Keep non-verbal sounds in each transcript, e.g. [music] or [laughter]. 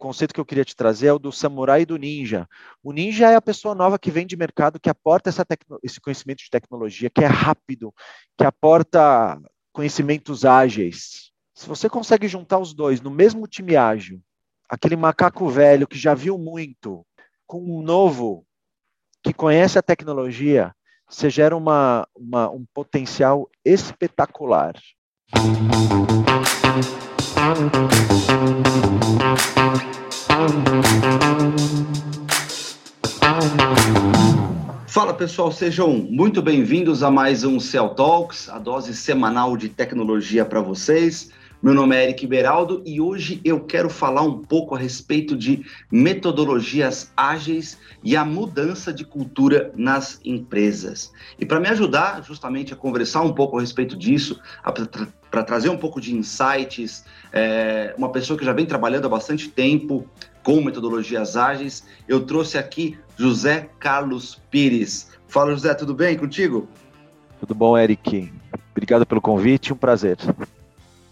conceito que eu queria te trazer é o do samurai e do ninja. O ninja é a pessoa nova que vem de mercado, que aporta esse conhecimento de tecnologia, que é rápido, que aporta conhecimentos ágeis. Se você consegue juntar os dois no mesmo time ágil, aquele macaco velho que já viu muito, com um novo que conhece a tecnologia, você gera uma, uma um potencial espetacular. Fala pessoal, sejam muito bem-vindos a mais um Cell Talks, a dose semanal de tecnologia para vocês. Meu nome é Eric Beraldo e hoje eu quero falar um pouco a respeito de metodologias ágeis e a mudança de cultura nas empresas. E para me ajudar justamente a conversar um pouco a respeito disso, para trazer um pouco de insights, é, uma pessoa que já vem trabalhando há bastante tempo com metodologias ágeis, eu trouxe aqui José Carlos Pires. Fala, José, tudo bem contigo? Tudo bom, Eric. Obrigado pelo convite, um prazer.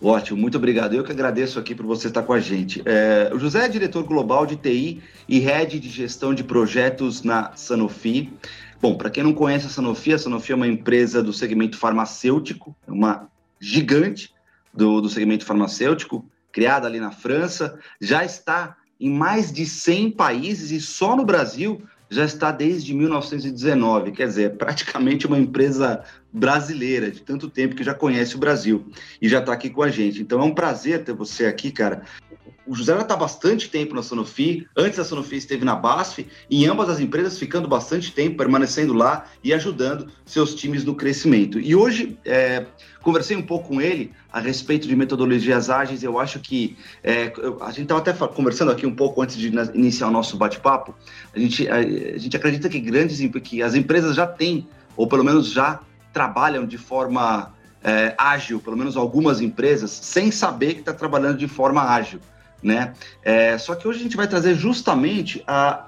Ótimo, muito obrigado. Eu que agradeço aqui por você estar com a gente. É, o José é diretor global de TI e head de gestão de projetos na Sanofi. Bom, para quem não conhece a Sanofi, a Sanofi é uma empresa do segmento farmacêutico, é uma gigante do, do segmento farmacêutico, criada ali na França, já está em mais de 100 países e só no Brasil já está desde 1919, quer dizer, praticamente uma empresa brasileira de tanto tempo que já conhece o Brasil e já está aqui com a gente. Então é um prazer ter você aqui, cara. O José já está bastante tempo na Sanofi, antes da Sanofi esteve na BASF, em ambas as empresas ficando bastante tempo, permanecendo lá e ajudando seus times no crescimento. E hoje, é, conversei um pouco com ele a respeito de metodologias ágeis, eu acho que, é, a gente estava até conversando aqui um pouco antes de iniciar o nosso bate-papo, a gente, a, a gente acredita que grandes, que as empresas já têm, ou pelo menos já trabalham de forma é, ágil, pelo menos algumas empresas, sem saber que está trabalhando de forma ágil né? É, só que hoje a gente vai trazer justamente a,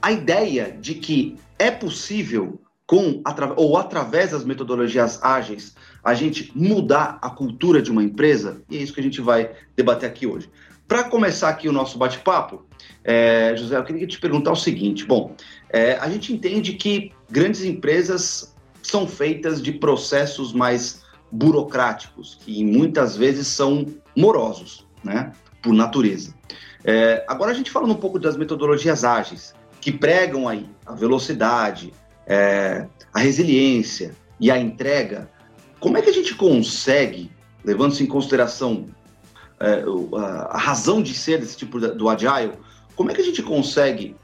a ideia de que é possível, com ou através das metodologias ágeis, a gente mudar a cultura de uma empresa, e é isso que a gente vai debater aqui hoje. Para começar aqui o nosso bate-papo, é, José, eu queria te perguntar o seguinte: bom, é, a gente entende que grandes empresas são feitas de processos mais burocráticos, que muitas vezes são morosos, né? Por natureza. É, agora a gente falando um pouco das metodologias ágeis, que pregam aí a velocidade, é, a resiliência e a entrega, como é que a gente consegue, levando-se em consideração é, a, razão de ser desse tipo do Agile, como é que a gente consegue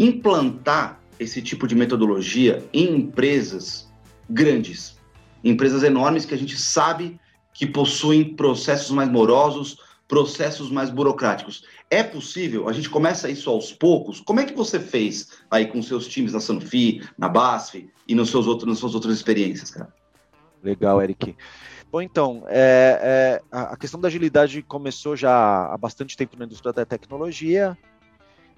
implantar esse tipo de metodologia em empresas grandes, empresas enormes que a gente sabe que possuem processos mais morosos, processos mais burocráticos. É possível? A gente começa isso aos poucos. Como é que você fez aí com seus times na Sanofi, na BASF e nos seus outros, nas suas outras experiências, cara? Legal, Eric. Bom, então, é, é, a questão da agilidade começou já há bastante tempo na indústria da tecnologia,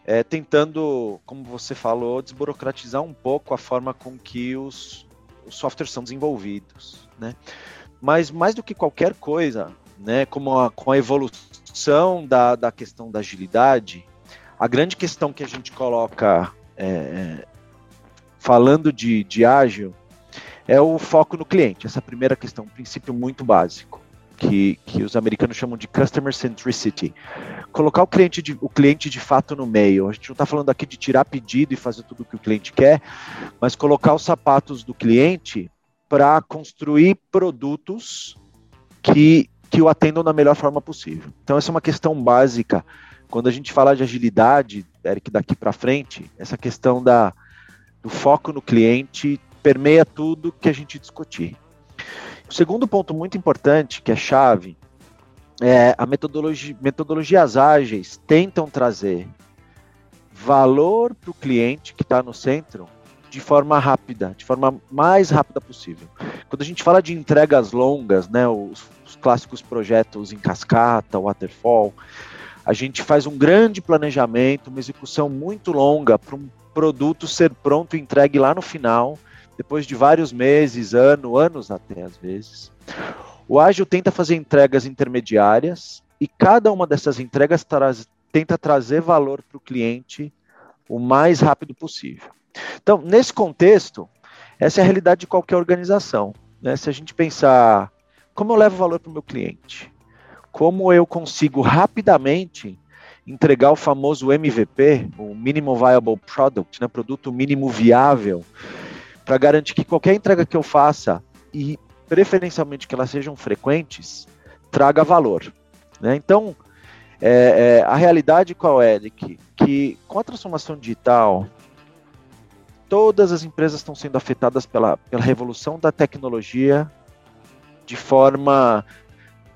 é, tentando, como você falou, desburocratizar um pouco a forma com que os, os softwares são desenvolvidos, né? Mas mais do que qualquer coisa, né, como a, com a evolução da, da questão da agilidade, a grande questão que a gente coloca é, é, falando de, de ágil é o foco no cliente. Essa primeira questão, um princípio muito básico, que, que os americanos chamam de customer centricity. Colocar o cliente, de, o cliente de fato no meio. A gente não está falando aqui de tirar pedido e fazer tudo o que o cliente quer, mas colocar os sapatos do cliente para construir produtos que que o atendam da melhor forma possível. Então, essa é uma questão básica. Quando a gente fala de agilidade, Eric, daqui para frente, essa questão da, do foco no cliente permeia tudo que a gente discutir. O segundo ponto muito importante, que é chave, é a metodologia, metodologias ágeis tentam trazer valor para o cliente que está no centro de forma rápida, de forma mais rápida possível. Quando a gente fala de entregas longas, né, os clássicos projetos em cascata, waterfall. A gente faz um grande planejamento, uma execução muito longa para um produto ser pronto e entregue lá no final, depois de vários meses, ano, anos até às vezes. O ágil tenta fazer entregas intermediárias e cada uma dessas entregas traz, tenta trazer valor para o cliente o mais rápido possível. Então, nesse contexto, essa é a realidade de qualquer organização. Né? Se a gente pensar como eu levo valor para o meu cliente, como eu consigo rapidamente entregar o famoso MVP, o Minimum Viable Product, né, produto mínimo viável, para garantir que qualquer entrega que eu faça, e preferencialmente que elas sejam frequentes, traga valor. Né? Então, é, é, a realidade qual é, Eric? Que com a transformação digital, todas as empresas estão sendo afetadas pela, pela revolução da tecnologia de forma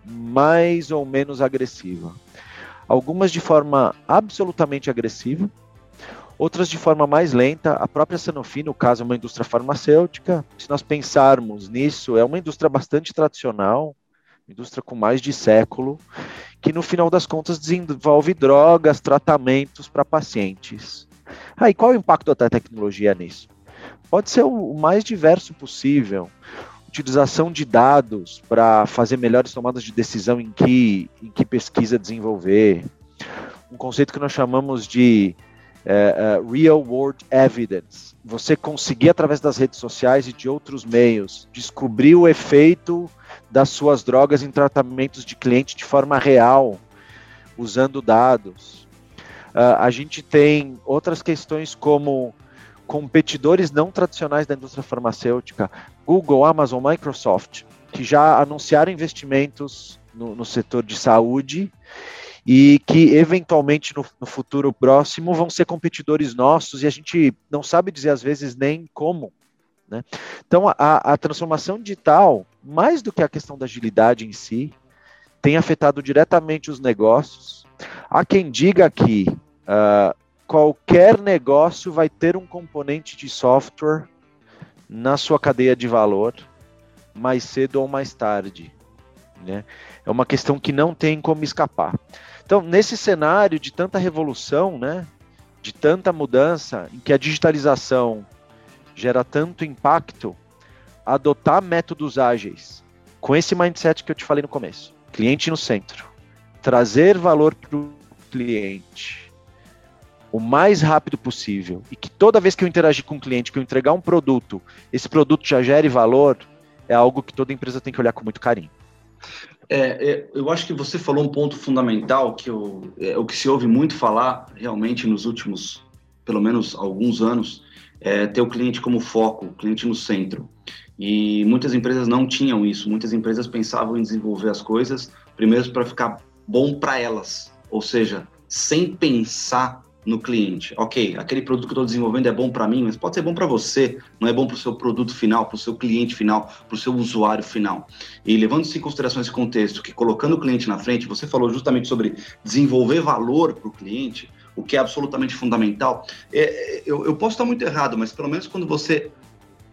mais ou menos agressiva. Algumas de forma absolutamente agressiva, outras de forma mais lenta. A própria Sanofi, no caso, é uma indústria farmacêutica. Se nós pensarmos nisso, é uma indústria bastante tradicional, indústria com mais de século, que no final das contas desenvolve drogas, tratamentos para pacientes. Aí, ah, qual é o impacto da tecnologia nisso? Pode ser o mais diverso possível utilização de dados para fazer melhores tomadas de decisão em que, em que pesquisa desenvolver. Um conceito que nós chamamos de uh, uh, real world evidence. Você conseguir, através das redes sociais e de outros meios, descobrir o efeito das suas drogas em tratamentos de cliente de forma real, usando dados. Uh, a gente tem outras questões como competidores não tradicionais da indústria farmacêutica, Google, Amazon, Microsoft, que já anunciaram investimentos no, no setor de saúde e que eventualmente no, no, futuro próximo vão ser competidores nossos e a gente não sabe dizer às vezes nem como. Né? Então a, a transformação digital, mais do que a questão da agilidade em si, tem afetado diretamente os negócios. Há quem diga que uh, qualquer negócio vai ter um componente de software na sua cadeia de valor, mais cedo ou mais tarde. Né? É uma questão que não tem como escapar. Então, nesse cenário de tanta revolução, né, de tanta mudança, em que a digitalização gera tanto impacto, adotar métodos ágeis, com esse mindset que eu te falei no começo, cliente no centro, trazer valor para o cliente, o mais rápido possível e que toda vez que eu interagir com o cliente, que eu entregar um produto, esse produto já gere valor, é algo que toda empresa tem que olhar com muito carinho. É, é, eu acho que você falou um ponto fundamental que eu, é, o que se ouve muito falar realmente nos últimos, pelo menos alguns anos, é ter o cliente como foco, o cliente no centro. E muitas empresas não tinham isso. Muitas empresas pensavam em desenvolver as coisas primeiro para ficar bom para elas, ou seja, sem pensar no cliente. Ok, aquele produto que eu estou desenvolvendo é bom para mim, mas pode ser bom para você, não é bom para o seu produto final, para o seu cliente final, para o seu usuário final. E levando-se em consideração esse contexto, que colocando o cliente na frente, você falou justamente sobre desenvolver valor para o cliente, o que é absolutamente fundamental. É, eu, eu posso estar muito errado, mas pelo menos quando você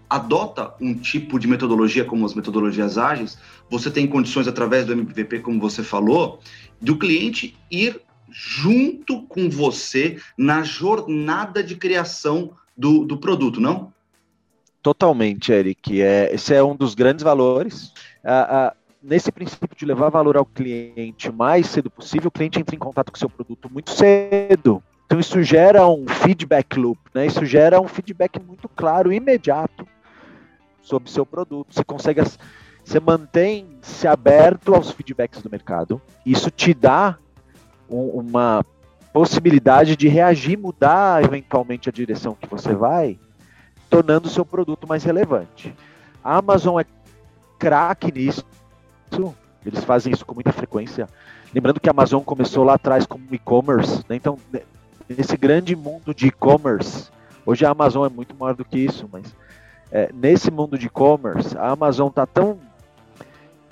adota um tipo de metodologia como as metodologias ágeis, você tem condições através do MVP, como você falou, do cliente ir junto com você na jornada de criação do, do produto, não? Totalmente, Eric. É, esse é um dos grandes valores. Ah, ah, nesse princípio de levar valor ao cliente o mais cedo possível, o cliente entra em contato com o seu produto muito cedo. Então isso gera um feedback loop, né? Isso gera um feedback muito claro, imediato sobre o seu produto. Você consegue, você mantém se aberto aos feedbacks do mercado. Isso te dá um, uma possibilidade de reagir, mudar eventualmente a direção que você vai, tornando o seu produto mais relevante. A Amazon é craque nisso, eles fazem isso com muita frequência. Lembrando que a Amazon começou lá atrás como e-commerce, né? então nesse grande mundo de e-commerce, hoje a Amazon é muito maior do que isso, mas é, nesse mundo de e-commerce, a Amazon está tão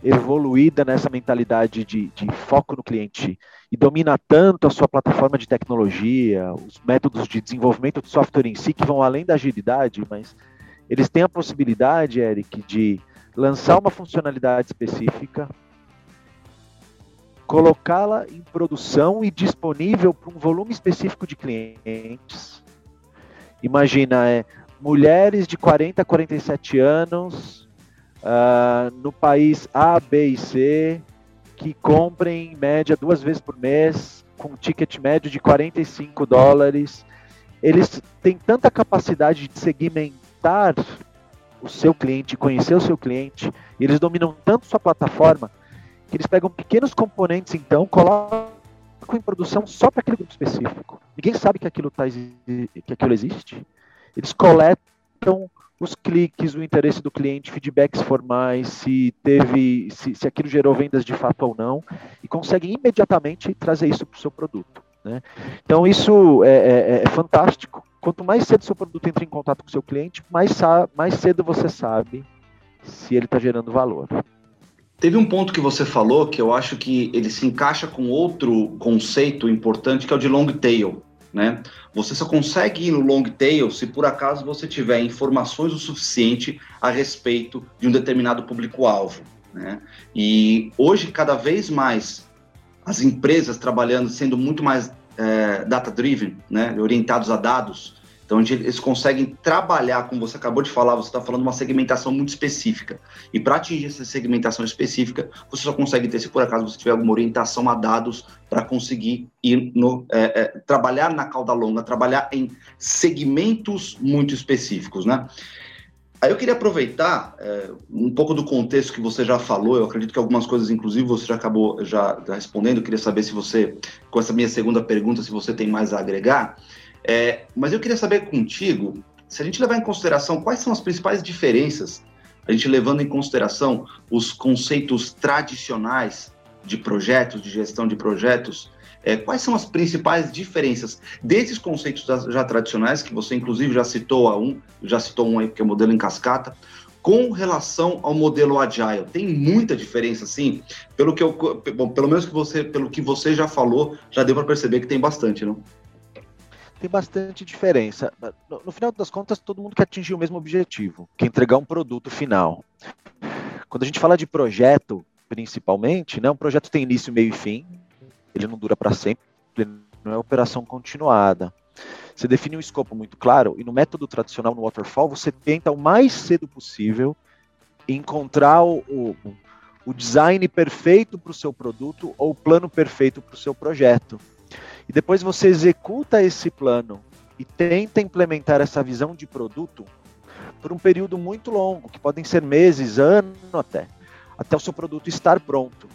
evoluída nessa mentalidade de, de, foco no cliente e domina tanto a sua plataforma de tecnologia, os métodos de desenvolvimento de software em si, que vão além da agilidade, mas eles têm a possibilidade, Eric, de lançar uma funcionalidade específica, colocá-la em produção e disponível para um volume específico de clientes. Imagina, é, mulheres de 40 a 47 anos uh, no país A, B e C que comprem em média duas vezes por mês com um ticket médio de 45 dólares. Eles têm tanta capacidade de segmentar o seu cliente, conhecer o seu cliente, eles dominam tanto sua plataforma que eles pegam pequenos componentes, então, colocam em produção só para aquele grupo específico. Ninguém sabe que aquilo, tá, que aquilo existe. Eles coletam os cliques, o interesse do cliente, feedbacks formais, se teve, se, se aquilo gerou vendas de fato ou não, e conseguem imediatamente trazer isso para o seu produto. Né? Então isso é, é, é, fantástico. Quanto mais cedo seu produto entra em contato com seu cliente, mais, mais cedo você sabe se ele está gerando valor. Teve um ponto que você falou que eu acho que ele se encaixa com outro conceito importante que é o de long tail. Né? Você só consegue ir no long tail se por acaso você tiver informações o suficiente a respeito de um determinado público-alvo. Né? E hoje, cada vez mais, as empresas trabalhando, sendo muito mais é, data-driven, né? orientados a dados, então, eles conseguem trabalhar, como você acabou de falar, você está falando uma segmentação muito específica. E para atingir essa segmentação específica, você só consegue ter, se por acaso você tiver alguma orientação a dados, para conseguir ir no, é, é, trabalhar na cauda longa, trabalhar em segmentos muito específicos, né? Aí eu queria aproveitar é, um pouco do contexto que você já falou, eu acredito que algumas coisas, inclusive, você já acabou já respondendo, eu queria saber se você, com essa minha segunda pergunta, se você tem mais a agregar, é, mas eu queria saber contigo, se a gente levar em consideração quais são as principais diferenças, a gente levando em consideração os conceitos tradicionais de projetos, de gestão de projetos, é, quais são as principais diferenças desses conceitos já tradicionais, que você inclusive já citou a um, já citou um aí, que é o modelo em cascata, com relação ao modelo agile, tem muita diferença, sim. Pelo que eu, bom, pelo menos que você, pelo que você já falou, já deu para perceber que tem bastante, não? Tem bastante diferença. No, no, final das contas, todo mundo quer atingir o mesmo objetivo, que é entregar um produto final. Quando a gente fala de projeto, principalmente, né, um projeto tem início, meio e fim, ele não dura para sempre, não é operação continuada. Você define um escopo muito claro, e no método tradicional, no waterfall, você tenta o mais cedo possível encontrar o, o, o design perfeito para o seu produto ou o plano perfeito para o seu projeto e depois você executa esse plano e tenta implementar essa visão de produto por um período muito longo, que podem ser meses, ano até, até o seu produto estar pronto.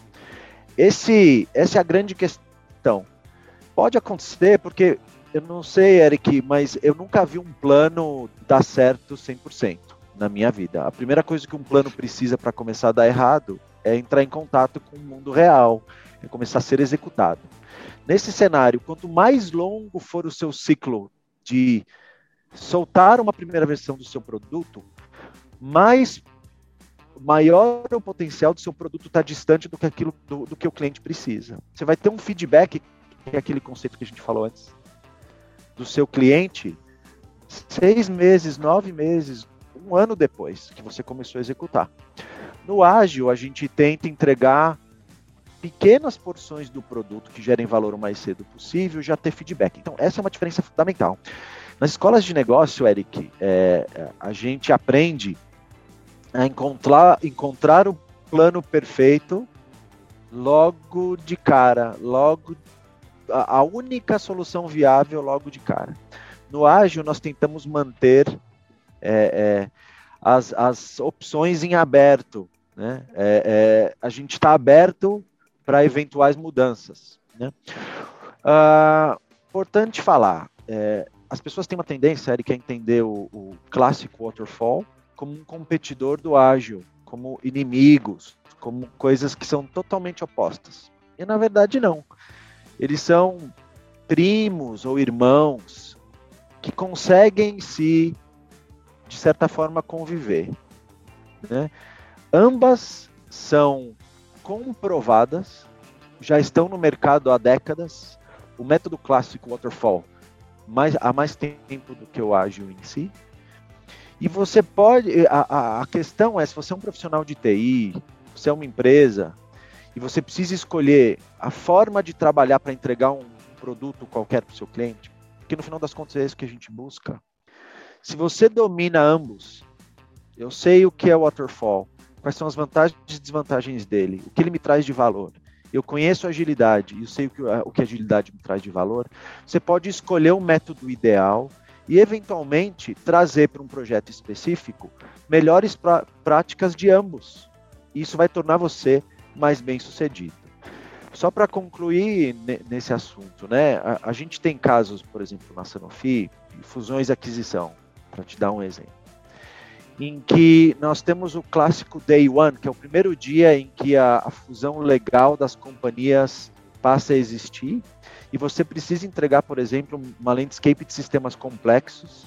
Esse, essa é a grande questão. Pode acontecer porque eu não sei, Eric, mas eu nunca vi um plano dar certo 100% na minha vida. A primeira coisa que um plano precisa para começar a dar errado é entrar em contato com o mundo real, é começar a ser executado. Nesse cenário, quanto mais longo for o seu ciclo de soltar uma primeira versão do seu produto, mais maior o potencial do seu produto estar tá distante do que aquilo do, do, que o cliente precisa. Você vai ter um feedback, que é aquele conceito que a gente falou antes, do seu cliente seis meses, nove meses, um ano depois que você começou a executar. No ágil, a gente tenta entregar pequenas porções do produto que gerem valor o mais cedo possível, já ter feedback. Então, essa é uma diferença fundamental. Nas escolas de negócio, Eric, é, a gente aprende a encontrar, encontrar o plano perfeito logo de cara, logo a, a única solução viável logo de cara. No ágil, nós tentamos manter é, é, as, as opções em aberto. Né? É, é a gente está aberto para eventuais mudanças. Né? Uh, importante falar, é, as pessoas têm uma tendência, Eric, a entender o, o clássico waterfall como um competidor do ágil, como inimigos, como coisas que são totalmente opostas. E na verdade não. Eles são primos ou irmãos que conseguem se, de certa forma, conviver. Né? Ambas são comprovadas, já estão no mercado há décadas. O método clássico waterfall mais, há mais tempo do que o ágil em si. E você pode. A, a questão é: se você é um profissional de TI, você é uma empresa, e você precisa escolher a forma de trabalhar para entregar um produto qualquer para o seu cliente, porque no final das contas é isso que a gente busca. Se você domina ambos, eu sei o que é waterfall, quais são as vantagens e desvantagens dele, o que ele me traz de valor. eu conheço agilidade e eu sei o que, o que agilidade me traz de valor, você pode escolher um método ideal e, eventualmente, trazer para um projeto específico melhores pra, práticas de ambos. Isso vai tornar você mais bem sucedido. Só para concluir nesse assunto, né? A, a, gente tem casos, por exemplo, na Sanofi, fusões e aquisição, para te dar um exemplo, em que nós temos o clássico Day One, que é o primeiro dia em que a, a fusão legal das companhias passa a existir, e você precisa entregar, por exemplo, uma landscape de sistemas complexos,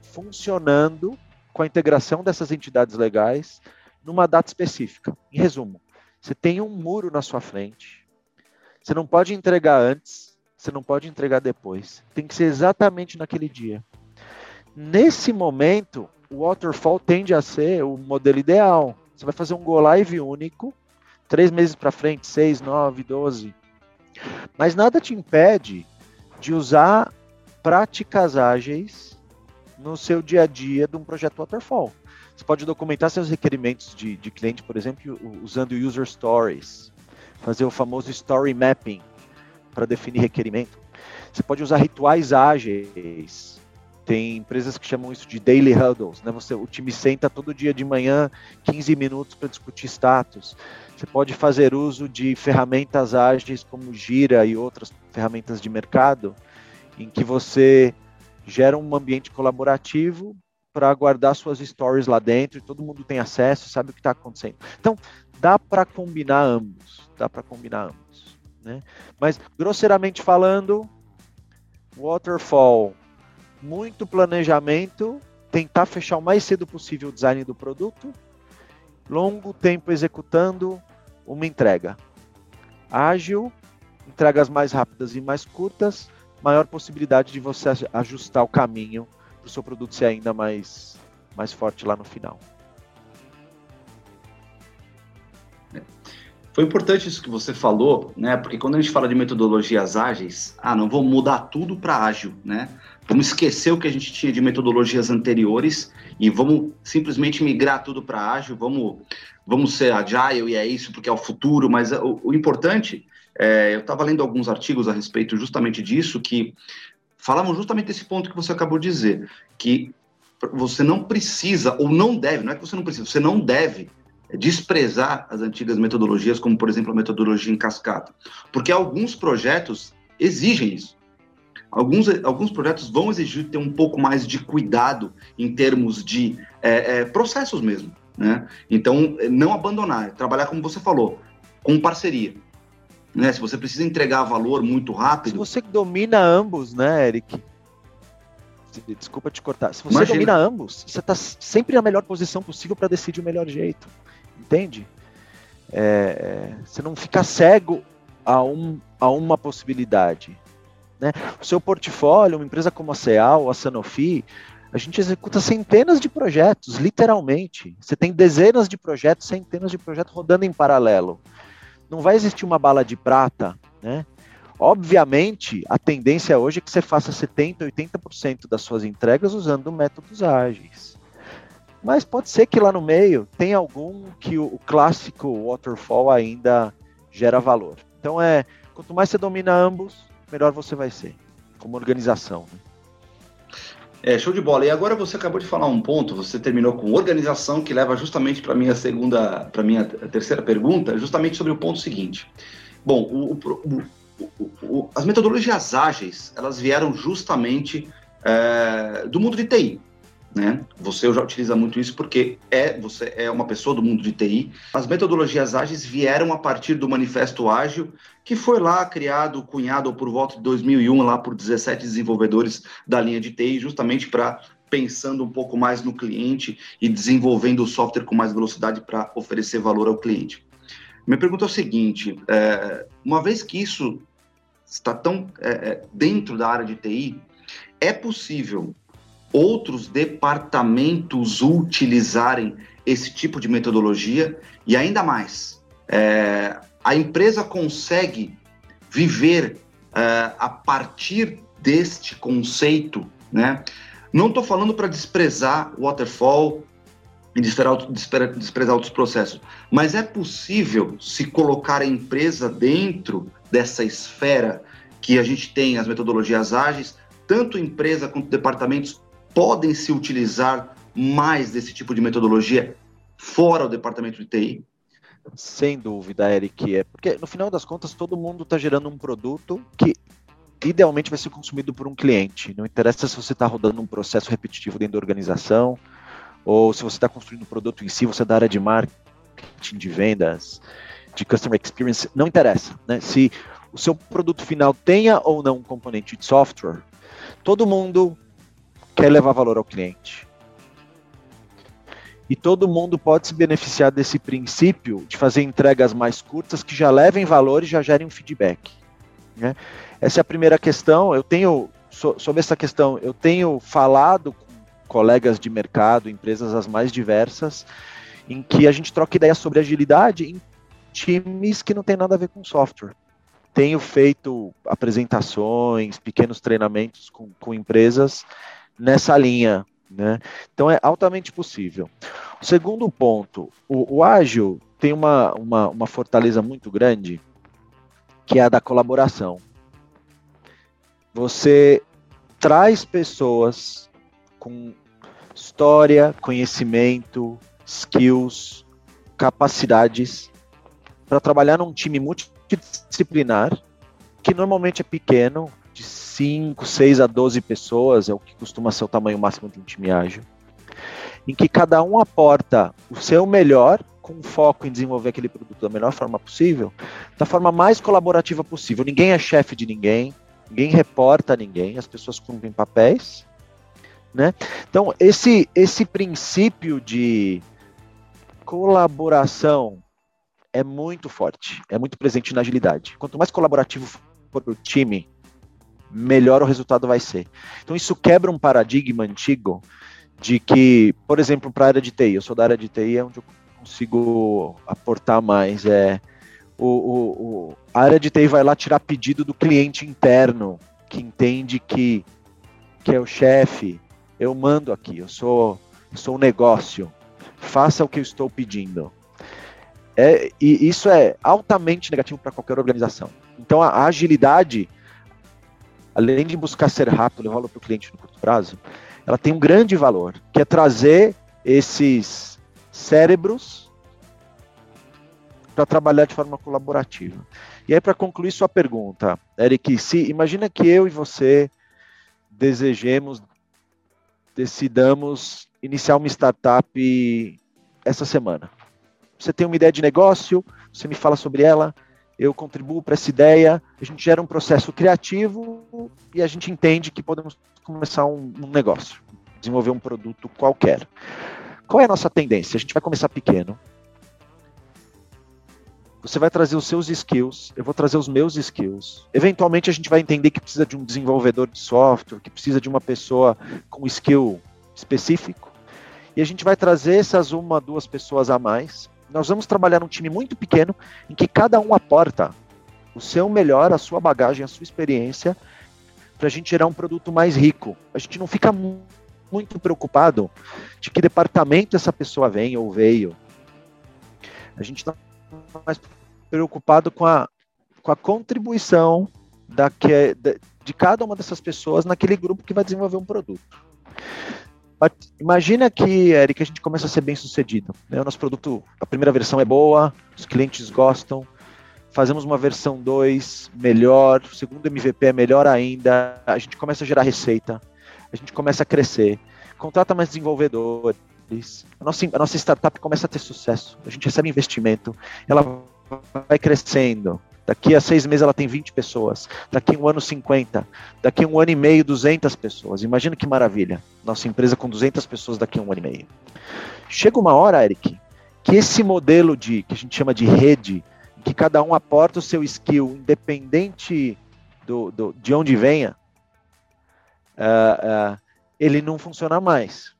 funcionando com a integração dessas entidades legais numa data específica. Em resumo, você tem um muro na sua frente. Você não pode entregar antes, você não pode entregar depois. Tem que ser exatamente naquele dia. Nesse momento, o waterfall tende a ser o modelo ideal. Você vai fazer um go live único, três meses para frente, seis, nove, doze. Mas nada te impede de usar práticas ágeis no seu dia a dia de um projeto waterfall. Você pode documentar seus requerimentos de, de cliente, por exemplo, usando user stories, fazer o famoso story mapping para definir requerimento. Você pode usar rituais ágeis. Tem empresas que chamam isso de daily huddles, né? Você, o time senta todo dia de manhã 15 minutos para discutir status. Você pode fazer uso de ferramentas ágeis como Gira e outras ferramentas de mercado, em que você gera um ambiente colaborativo para guardar suas stories lá dentro e todo mundo tem acesso, sabe o que está acontecendo. Então, dá para combinar ambos, dá para combinar ambos. Né? Mas, grosseiramente falando, waterfall, muito planejamento, tentar fechar o mais cedo possível o design do produto, longo tempo executando uma entrega. Ágil, entregas mais rápidas e mais curtas, maior possibilidade de você ajustar o caminho para o seu produto ser ainda mais, mais forte lá no final. Foi importante isso que você falou, né? Porque quando a gente fala de metodologias ágeis, ah, não vamos mudar tudo para ágil, né? Vamos esquecer o que a gente tinha de metodologias anteriores e vamos simplesmente migrar tudo para ágil, vamos, vamos ser agile e é isso porque é o futuro, mas o, o importante, é, eu estava lendo alguns artigos a respeito justamente disso, que falavam justamente desse ponto que você acabou de dizer, que você não precisa, ou não deve, não é que você não precisa, você não deve desprezar as antigas metodologias, como por exemplo a metodologia em cascata, porque alguns projetos exigem isso. Alguns, alguns projetos vão exigir ter um pouco mais de cuidado em termos de é, é, processos mesmo. Né? Então, não abandonar, trabalhar como você falou, com parceria. Né? Se você precisa entregar valor muito rápido. Se você domina ambos, né, Eric? Desculpa te cortar. Se você Imagina. domina ambos, você está sempre na melhor posição possível para decidir o melhor jeito. Entende? É, é, você não fica cego a, um, a uma possibilidade. Né? O seu portfólio, uma empresa como a Ceal, a Sanofi, a gente executa centenas de projetos, literalmente. Você tem dezenas de projetos, centenas de projetos rodando em paralelo não vai existir uma bala de prata, né? Obviamente, a tendência hoje é que você faça 70%, 80% das suas entregas usando métodos ágeis. Mas pode ser que lá no meio tenha algum que o, clássico waterfall ainda gera valor. Então é, quanto mais você domina ambos, melhor você vai ser como organização. Né? É, show de bola. E agora você acabou de falar um ponto, você terminou com organização, que leva justamente para a minha segunda, para minha terceira pergunta, justamente sobre o ponto seguinte. Bom, o, o, o, as metodologias ágeis, elas vieram justamente é, do mundo de TI né? Você já utiliza muito isso porque é você é uma pessoa do mundo de TI. As metodologias ágeis vieram a partir do Manifesto Ágil, que foi lá criado, cunhado por volta de 2001 lá por 17 desenvolvedores da linha de TI, justamente para pensando um pouco mais no cliente e desenvolvendo o software com mais velocidade para oferecer valor ao cliente. Minha pergunta é o seguinte: é, uma vez que isso está tão é, é dentro da área de TI, é possível outros departamentos utilizarem esse tipo de metodologia e ainda mais, é, a empresa consegue viver é, a partir deste conceito, né? Não estou falando para desprezar waterfall, e desprezar outros processos. Mas é possível se colocar a empresa dentro dessa esfera que a gente tem as metodologias ágeis, tanto empresa quanto departamentos podem se utilizar mais desse tipo de metodologia fora o departamento de TI? Sem dúvida, Eric, é porque no final das contas todo mundo está gerando um produto que idealmente vai ser consumido por um cliente. Não interessa se você está rodando um processo repetitivo dentro da organização, ou se você está construindo o um produto em si, você é da área de marketing, de vendas, de customer experience, não interessa. Né? Se o seu produto final tenha ou não um componente de software, todo mundo quer levar valor ao cliente. E todo mundo pode se beneficiar desse princípio de fazer entregas mais curtas que já levem valor e já gerem um feedback. Né? Essa é a primeira questão. Eu tenho, sobre essa questão, eu tenho falado com colegas de mercado, empresas as mais diversas, em que a gente troca ideias sobre agilidade em times que não tem nada a ver com software. Tenho feito apresentações, pequenos treinamentos com, com empresas nessa linha. Né? Então é altamente possível. O segundo ponto, o, o ágil tem uma, uma, uma fortaleza muito grande, que é a da colaboração. Você traz pessoas com história, conhecimento, skills, capacidades para trabalhar num time multidisciplinar que normalmente é pequeno, 5, 6 a 12 pessoas, é o que costuma ser o tamanho máximo de um time ágil, em que cada um aporta o seu melhor com foco em desenvolver aquele produto da melhor forma possível, da forma mais colaborativa possível. Ninguém é chefe de ninguém, ninguém reporta a ninguém, as pessoas cumprem papéis, né? Então, esse, esse princípio de colaboração é muito forte, é muito presente na agilidade. Quanto mais colaborativo for o time, melhor o resultado vai ser. Então, isso quebra um paradigma antigo de que, por exemplo, para a área de TI, eu sou da área de TI, é onde eu consigo aportar mais. É, o, o, o, a área de TI vai lá tirar pedido do cliente interno, que entende que, que é o chefe, eu mando aqui, eu sou, eu sou um negócio, faça o que eu estou pedindo. É, e isso é altamente negativo para qualquer organização. Então a, agilidade, além de buscar ser rápido, levar valor para o cliente no curto prazo, ela tem um grande valor, que é trazer esses cérebros para trabalhar de forma colaborativa. E aí, para concluir sua pergunta, Eric, se imagina que eu e você desejemos decidamos iniciar uma startup essa semana. Você tem uma ideia de negócio, você me fala sobre ela, eu contribuo para essa ideia, a gente gera um processo criativo e a gente entende que podemos começar um, um negócio, desenvolver um produto qualquer. Qual é a nossa tendência? A gente vai começar pequeno, você vai trazer os seus skills, eu vou trazer os meus skills. Eventualmente a gente vai entender que precisa de um desenvolvedor de software, que precisa de uma pessoa com skill específico. E a gente vai trazer essas uma, duas pessoas a mais. Nós vamos trabalhar num time muito pequeno, em que cada um aporta o seu melhor, a sua bagagem, a sua experiência, para a gente gerar um produto mais rico. A gente não fica muito preocupado de que departamento essa pessoa vem ou veio. A gente está mais preocupado com a, com a contribuição da que, de, de cada uma dessas pessoas naquele grupo que vai desenvolver um produto. Imagina que, Eric, a gente começa a ser bem sucedido. Né? O nosso produto, a primeira versão é boa, os clientes gostam, fazemos uma versão 2 melhor, o segundo MVP é melhor ainda, a gente começa a gerar receita, a gente começa a crescer, contrata mais desenvolvedores, a nossa, a nossa startup começa a ter sucesso, a gente recebe investimento, ela vai crescendo. Daqui a seis meses ela tem 20 pessoas, daqui a um ano 50, daqui a um ano e meio 200 pessoas. Imagina que maravilha, nossa empresa com 200 pessoas daqui a um ano e meio. Chega uma hora, Eric, que esse modelo de que a gente chama de rede, que cada um aporta o seu skill, independente do, do de onde venha, uh, uh, ele não funciona mais.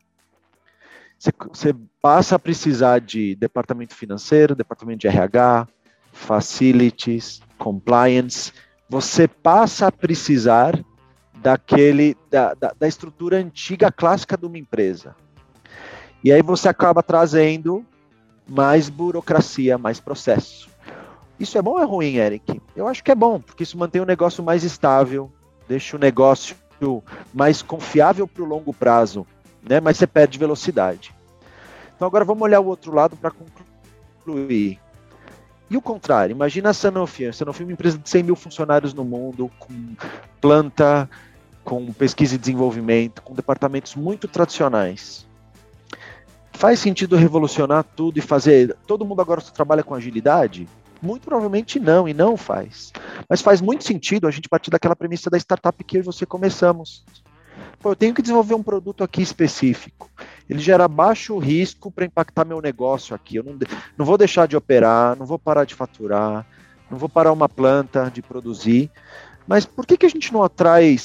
Você passa a precisar de departamento financeiro, departamento de RH, facilities, compliance. Você passa a precisar daquele da, da, da estrutura antiga clássica de uma empresa. E aí você acaba trazendo mais burocracia, mais processo. Isso é bom ou é ruim, Eric? Eu acho que é bom, porque isso mantém o negócio mais estável, deixa o negócio mais confiável para o longo prazo, né? mas você perde velocidade. Então agora vamos olhar o outro lado para concluir. E o contrário, imagina a Sanofi. A Sanofi é uma empresa de 100 mil funcionários no mundo, com planta, com pesquisa e desenvolvimento, com departamentos muito tradicionais. Faz sentido revolucionar tudo e fazer. Todo mundo agora só trabalha com agilidade? Muito provavelmente não, e não faz. Mas faz muito sentido a gente partir daquela premissa da startup que eu e você começamos. Pô, eu tenho que desenvolver um produto aqui específico. Ele gera baixo risco para impactar meu negócio aqui. Eu não, não vou deixar de operar, não vou parar de faturar, não vou parar uma planta de produzir. Mas por que, que a gente não atrai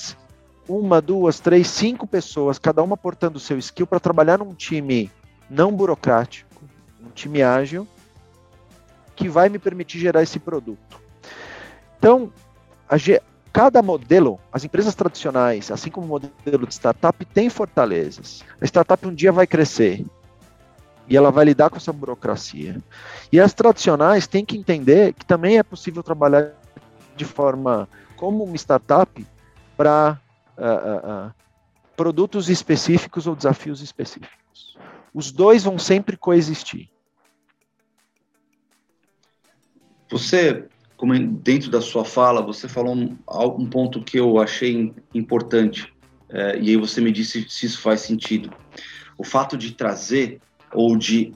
uma, duas, três, cinco pessoas, cada uma portando o seu skill para trabalhar num time não burocrático, um time ágil, que vai me permitir gerar esse produto. Então, a, cada modelo, as empresas tradicionais, assim como o modelo de startup, tem fortalezas. A startup um dia vai crescer e ela vai lidar com essa burocracia. E as tradicionais têm que entender que também é possível trabalhar de forma como uma startup para uh, uh, uh, produtos específicos ou desafios específicos. Os dois vão sempre coexistir. Você, como dentro da sua fala, você falou um, um ponto que eu achei importante, é, e aí você me disse se isso faz sentido. O fato de trazer ou de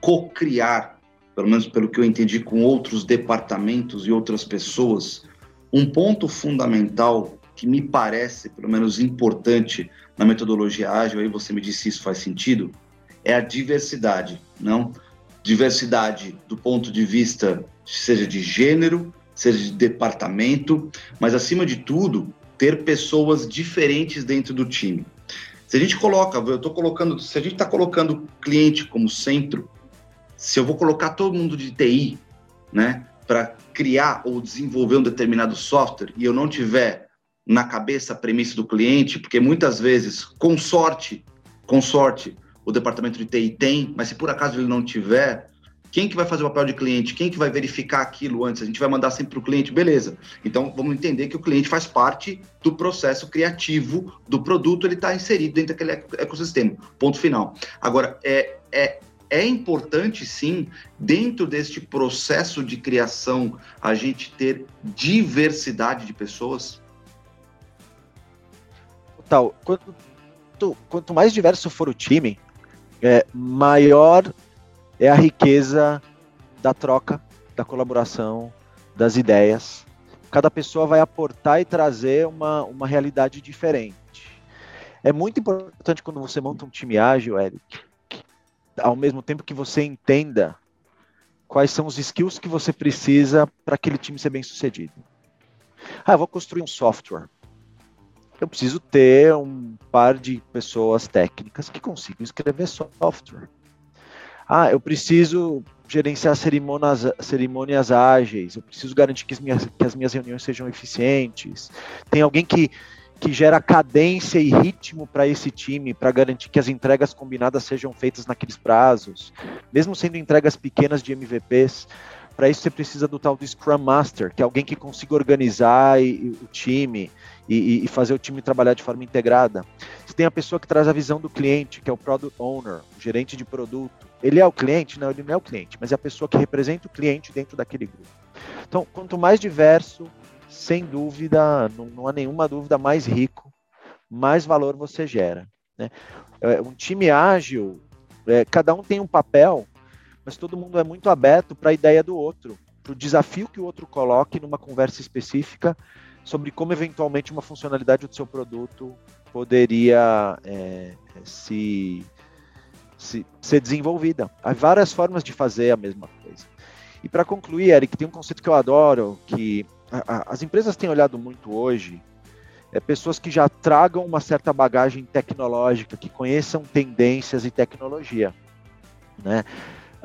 co-criar, pelo menos pelo que eu entendi, com outros departamentos e outras pessoas, um ponto fundamental que me parece, pelo menos importante na metodologia ágil, aí você me disse se isso faz sentido, é a diversidade, não? Diversidade do ponto de vista, seja de gênero, seja de departamento, mas acima de tudo, ter pessoas diferentes dentro do time. Se a gente coloca, eu estou colocando, se a gente está colocando cliente como centro, se eu vou colocar todo mundo de TI, né, para criar ou desenvolver um determinado software e eu não tiver na cabeça a premissa do cliente, porque muitas vezes, com sorte, com sorte, o departamento de TI tem, mas se por acaso ele não tiver, quem que vai fazer o papel de cliente? Quem que vai verificar aquilo antes? A gente vai mandar sempre para o cliente, beleza. Então vamos entender que o cliente faz parte do processo criativo do produto, ele está inserido dentro daquele ecossistema. Ponto final. Agora, é, é, é importante sim, dentro deste processo de criação, a gente ter diversidade de pessoas? Tal, quanto, quanto mais diverso for o time, é, maior é a riqueza da troca, da colaboração, das ideias. Cada pessoa vai aportar e trazer uma, uma realidade diferente. É muito importante quando você monta um time ágil, Eric, ao mesmo tempo que você entenda quais são os skills que você precisa para aquele time ser bem sucedido. Ah, vou construir um software eu preciso ter um par de pessoas técnicas que consigam escrever software. Ah, eu preciso gerenciar cerimônias, cerimônias ágeis, eu preciso garantir que as, minhas, que as minhas reuniões sejam eficientes. Tem alguém que, que gera cadência e ritmo para esse time, para garantir que as entregas combinadas sejam feitas naqueles prazos, mesmo sendo entregas pequenas de MVPs. Para isso você precisa do tal do Scrum Master, que é alguém que consiga organizar e, e, o time e, e, fazer o time trabalhar de forma integrada. Você tem a pessoa que traz a visão do cliente, que é o Product Owner, o gerente de produto. Ele é o cliente? Não, ele não é o cliente, mas é a pessoa que representa o cliente dentro daquele grupo. Então, quanto mais diverso, sem dúvida, não, não há nenhuma dúvida, mais rico, mais valor você gera. Né? É, um time ágil, é, cada um tem um papel, mas todo mundo é muito aberto para a ideia do outro, para o desafio que o outro coloque numa conversa específica sobre como eventualmente uma funcionalidade do seu produto poderia é, se, se, ser desenvolvida. Há várias formas de fazer a mesma coisa. E para concluir, Eric, tem um conceito que eu adoro, que a, a, as empresas têm olhado muito hoje, é pessoas que já tragam uma certa bagagem tecnológica, que conheçam tendências e tecnologia. Né?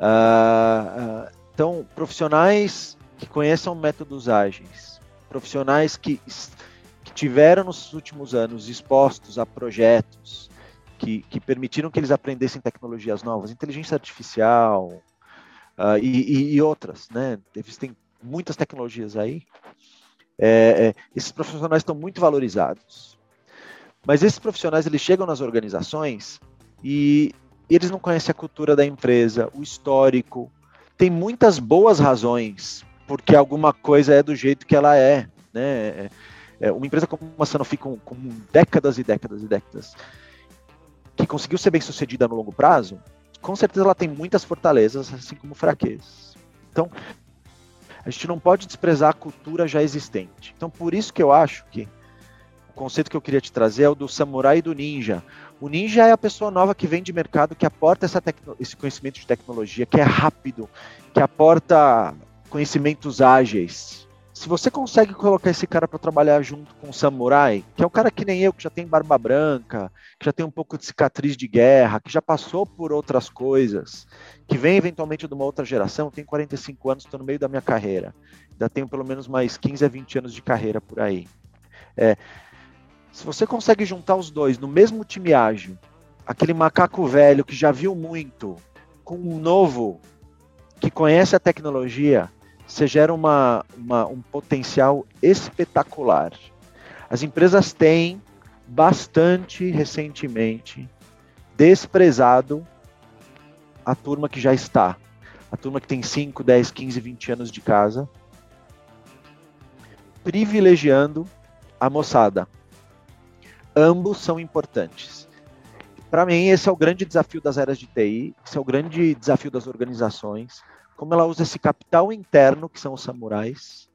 Uh, então, profissionais que conheçam métodos ágeis, profissionais que, que tiveram nos últimos anos expostos a projetos que, que permitiram que eles aprendessem tecnologias novas, inteligência artificial uh, e, e, outras, né? Existem muitas tecnologias aí. É, é, esses profissionais estão muito valorizados. Mas esses profissionais eles chegam nas organizações e, e eles não conhecem a cultura da empresa, o histórico. Tem muitas boas razões porque alguma coisa é do jeito que ela é, né? É, é uma empresa como a Sanofi com, com décadas e décadas e décadas que conseguiu ser bem sucedida no longo prazo, com certeza ela tem muitas fortalezas, assim como fraquezas. Então, a gente não pode desprezar a cultura já existente. Então, por isso que eu acho que o conceito que eu queria te trazer é o do samurai e do ninja. O ninja é a pessoa nova que vem de mercado, que aporta esse conhecimento de tecnologia, que é rápido, que aporta conhecimentos ágeis, se você consegue colocar esse cara para trabalhar junto com o samurai, que é um cara que nem eu, que já tem barba branca, que já tem um pouco de cicatriz de guerra, que já passou por outras coisas, que vem eventualmente de uma outra geração, tem 45 anos, estou no meio da minha carreira, ainda tenho pelo menos mais 15 a 20 anos de carreira por aí. É, se você consegue juntar os dois no mesmo time ágil, aquele macaco velho que já viu muito, com um novo que conhece a tecnologia, você gera uma, uma, um potencial espetacular. As empresas têm bastante recentemente desprezado a turma que já está, a turma que tem 5, 10, 15, 20 anos de casa, privilegiando a moçada. Ambos são importantes. Para mim, esse é o grande desafio das eras de TI, esse é o grande desafio das organizações como ela usa esse capital interno, que são os samurais,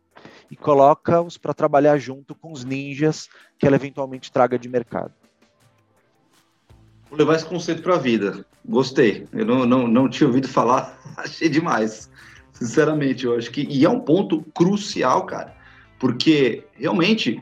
e coloca-os para trabalhar junto com os ninjas que ela eventualmente traga de mercado. Vou levar esse conceito para a vida. Gostei. Eu não, não, não tinha ouvido falar, [laughs] achei demais. Sinceramente, eu acho que. E é um ponto crucial, cara. Porque realmente.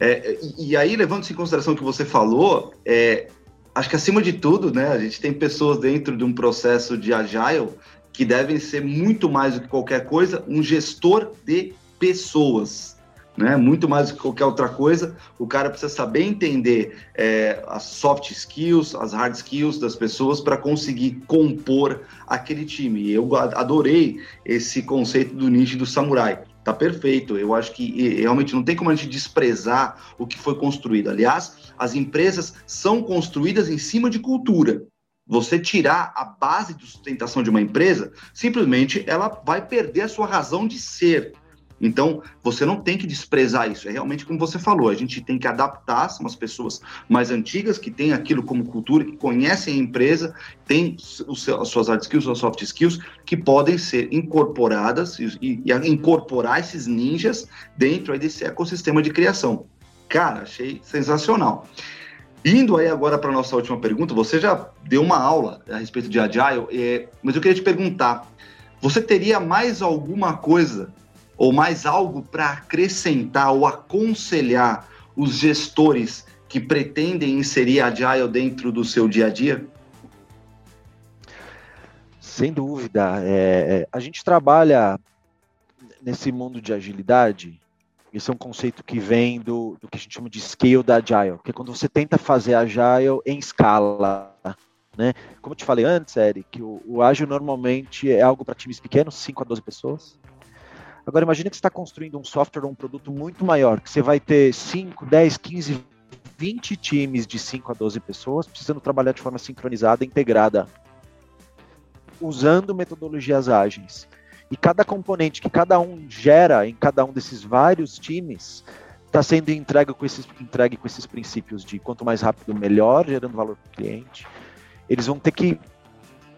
É, e, e aí, levando-se em consideração o que você falou, é, acho que acima de tudo, né, a gente tem pessoas dentro de um processo de agile que devem ser muito mais do que qualquer coisa um gestor de pessoas. Né? Muito mais do que qualquer outra coisa, o cara precisa saber entender é, as soft skills, as hard skills das pessoas para conseguir compor aquele time. Eu adorei esse conceito do e do samurai. Tá perfeito. Eu acho que realmente não tem como a gente desprezar o que foi construído. Aliás, as empresas são construídas em cima de cultura você tirar a base de sustentação de uma empresa, simplesmente ela vai perder a sua razão de ser. Então, você não tem que desprezar isso. É realmente como você falou, a gente tem que adaptar, são as pessoas mais antigas que têm aquilo como cultura, que conhecem a empresa, têm os, as suas hard skills, suas soft skills, que podem ser incorporadas e, e incorporar esses ninjas dentro desse ecossistema de criação. Cara, achei sensacional. Indo aí agora para a nossa última pergunta, você já deu uma aula a respeito de Agile, é, mas eu queria te perguntar, você teria mais alguma coisa ou mais algo para acrescentar ou aconselhar os gestores que pretendem inserir Agile dentro do seu dia a dia? Sem dúvida. É, é a gente trabalha nesse mundo de agilidade esse é um conceito que vem do, do que a gente chama de scale da Agile, que é quando você tenta fazer Agile em escala. Né? Como eu te falei antes, Eric, o, o ágil normalmente é algo para times pequenos, 5 a 12 pessoas. Agora, imagine que você está construindo um software ou um produto muito maior, que você vai ter 5, 10, 15, 20 times de 5 a 12 pessoas precisando trabalhar de forma sincronizada, integrada, usando metodologias ágeis. E cada componente que cada um gera em cada um desses vários times está sendo entregue com, esses, entregue com esses princípios de quanto mais rápido, melhor, gerando valor para o cliente. Eles vão ter que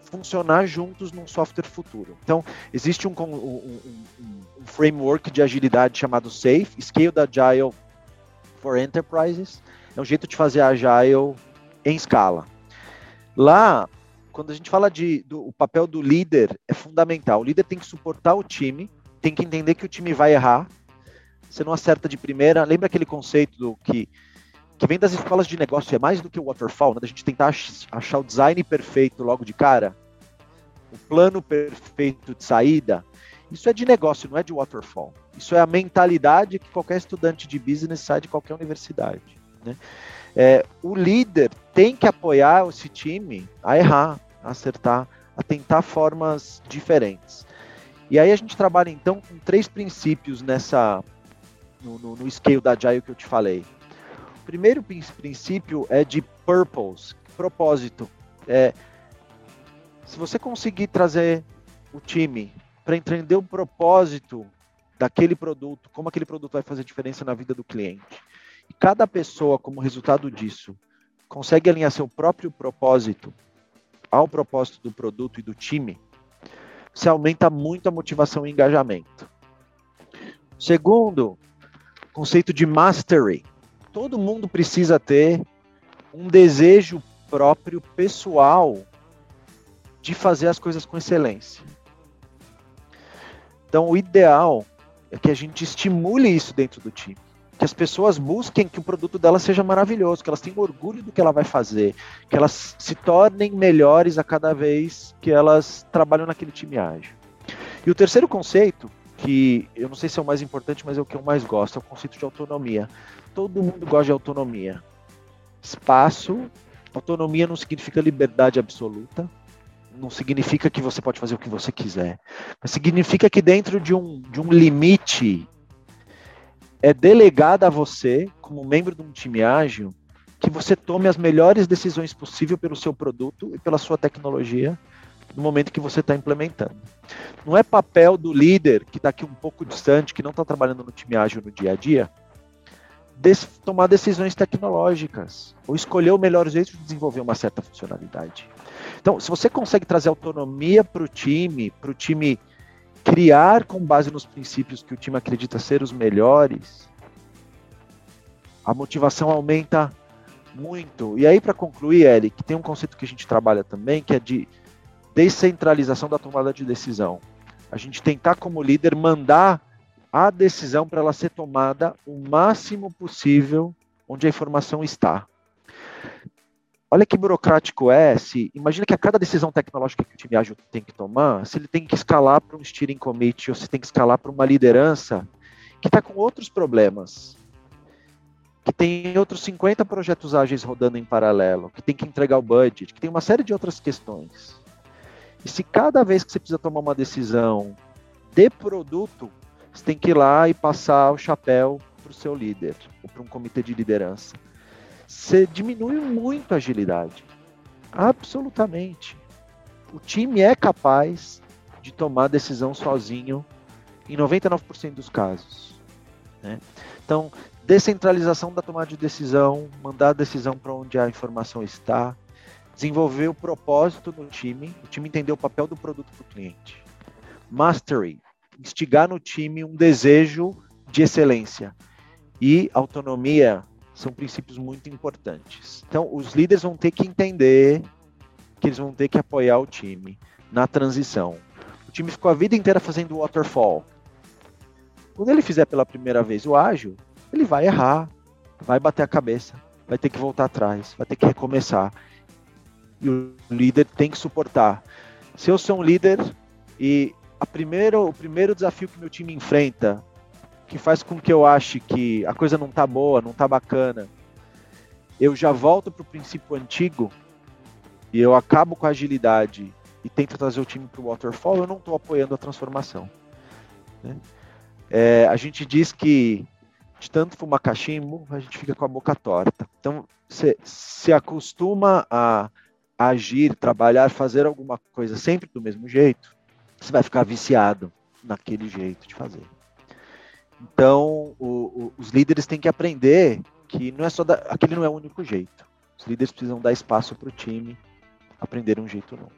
funcionar juntos num software futuro. Então, existe um, um, um, um framework de agilidade chamado SAFe, Scaled Agile for Enterprises. É um jeito de fazer Agile em escala. Lá, quando a gente fala de do, o papel do líder é fundamental. O líder tem que suportar o time, tem que entender que o time vai errar. Você não acerta de primeira. Lembra aquele conceito do que que vem das escolas de negócio é mais do que o waterfall, né? Da gente tentar achar o design perfeito logo de cara, o plano perfeito de saída. Isso é de negócio, não é de waterfall. Isso é a mentalidade que qualquer estudante de business sai de qualquer universidade. Né? É, o líder tem que apoiar esse time a errar, a acertar, a tentar formas diferentes. E aí a gente trabalha então com três princípios nessa no, no, no scale da Agile que eu te falei. Primeiro princípio é de purpose, propósito. É, se você conseguir trazer o time para entender o propósito daquele produto, como aquele produto vai fazer diferença na vida do cliente, e cada pessoa, como resultado disso, consegue alinhar seu próprio propósito ao propósito do produto e do time, você aumenta muito a motivação e engajamento. Segundo, conceito de mastery. Todo mundo precisa ter um desejo próprio, pessoal, de fazer as coisas com excelência. Então, o ideal é que a gente estimule isso dentro do time. Que as pessoas busquem que o produto dela seja maravilhoso, que elas tenham orgulho do que ela vai fazer, que elas se tornem melhores a cada vez que elas trabalham naquele time ágil. E o terceiro conceito que eu não sei se é o mais importante, mas é o que eu mais gosto, é o conceito de autonomia. Todo mundo gosta de autonomia. Espaço, autonomia não significa liberdade absoluta, não significa que você pode fazer o que você quiser, mas significa que dentro de um, de um limite é delegado a você, como membro de um time ágil, que você tome as melhores decisões possíveis pelo seu produto e pela sua tecnologia no momento que você está implementando. Não é papel do líder que está aqui um pouco distante, que não está trabalhando no time ágil no dia a dia, tomar decisões tecnológicas ou escolher o melhor jeito de desenvolver uma certa funcionalidade. Então, se você consegue trazer autonomia para o time, para o time criar com base nos princípios que o time acredita ser os melhores, a motivação aumenta muito. E aí, para concluir, Eric, tem um conceito que a gente trabalha também, que é de descentralização da tomada de decisão. A gente tentar, como líder, mandar a decisão para ela ser tomada o máximo possível onde a informação está. Olha que burocrático é, se imagina que a cada decisão tecnológica que o time ágil tem que tomar, se ele tem que escalar para um steering committee ou se tem que escalar para uma liderança que está com outros problemas, que tem outros 50 projetos ágeis rodando em paralelo, que tem que entregar o budget, que tem uma série de outras questões. E se cada vez que você precisa tomar uma decisão de produto, você tem que ir lá e passar o chapéu para o seu líder ou para um comitê de liderança. Você diminui muito a agilidade. Absolutamente. O time é capaz de tomar decisão sozinho em 99% dos casos. Né? Então, descentralização da tomada de decisão, mandar a decisão para onde a informação está, desenvolver o propósito no time, o time entender o papel do produto para o cliente. Mastery, instigar no time um desejo de excelência. E autonomia são princípios muito importantes. Então, os líderes vão ter que entender que eles vão ter que apoiar o time na transição. O time ficou a vida inteira fazendo waterfall. Quando ele fizer pela primeira vez o ágil, ele vai errar, vai bater a cabeça, vai ter que voltar atrás, vai ter que recomeçar e o líder tem que suportar. Se eu sou um líder e a primeiro, o primeiro desafio que meu time enfrenta, que faz com que eu ache que a coisa não tá boa, não tá bacana, eu já volto para o princípio antigo e eu acabo com a agilidade e tento trazer o time para o waterfall, eu não estou apoiando a transformação. Né? É, a gente diz que de tanto fumar cachimbo, a gente fica com a boca torta. Então, se acostuma a agir, trabalhar, fazer alguma coisa sempre do mesmo jeito, você vai ficar viciado naquele jeito de fazer. Então, o, o, os líderes têm que aprender que não é só da, aquele não é o único jeito. Os líderes precisam dar espaço para o time aprender um jeito novo.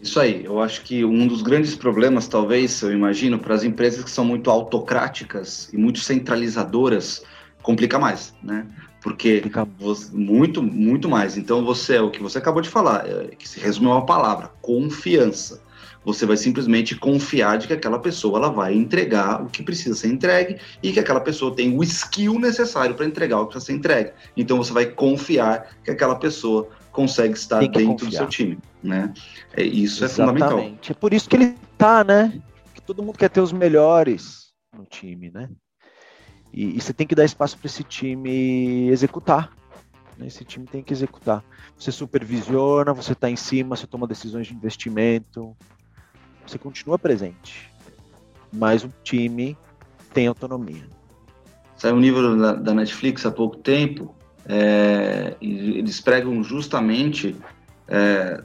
Isso aí, eu acho que um dos grandes problemas, talvez, eu imagino, para as empresas que são muito autocráticas e muito centralizadoras, complica mais, né? Porque você, muito, muito mais. Então você, o que você acabou de falar, é, que se resume a uma palavra, confiança. Você vai simplesmente confiar de que aquela pessoa ela vai entregar o que precisa ser entregue e que aquela pessoa tem o skill necessário para entregar o que precisa ser entregue. Então você vai confiar que aquela pessoa consegue estar dentro confiar. do seu time, né? É, isso Exatamente. é fundamental. É por isso que ele tá, né? Que todo mundo quer ter os melhores no time, né? E, e você tem que dar espaço para esse time executar. Né? Esse time tem que executar. Você supervisiona, você está em cima, você toma decisões de investimento, você continua presente. Mas o time tem autonomia. Saiu um livro da, da Netflix há pouco tempo, é, eles pregam justamente é,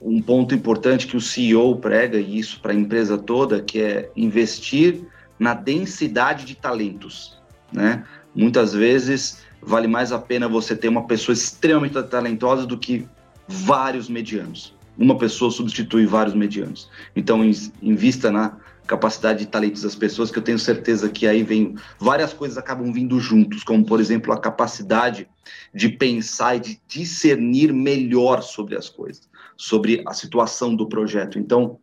um ponto importante que o CEO prega, e isso para a empresa toda, que é investir na densidade de talentos. Né? Muitas vezes vale mais a pena você ter uma pessoa extremamente talentosa do que vários medianos. Uma pessoa substitui vários medianos. Então, invista na capacidade de talentos das pessoas, que eu tenho certeza que aí vem várias coisas acabam vindo juntos, como por exemplo a capacidade de pensar e de discernir melhor sobre as coisas, sobre a situação do projeto. Então,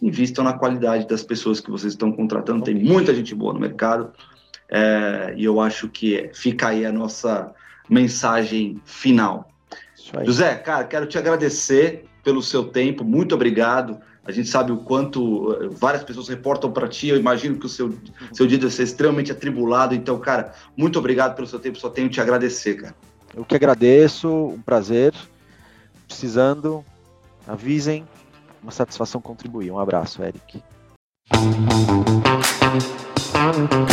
invistam na qualidade das pessoas que vocês estão contratando. Tem muita gente boa no mercado é, e eu acho que fica aí a nossa mensagem final. José, cara, quero te agradecer pelo seu tempo. Muito obrigado. A gente sabe o quanto eh, várias pessoas reportam para ti. Eu imagino que o seu, seu dia deve ser extremamente atribulado. Então, cara, muito obrigado pelo seu tempo. Só tenho que te agradecer, cara. Eu que agradeço, um prazer. Precisando, avisem. Uma satisfação contribuir. Um abraço, Eric. Thank you.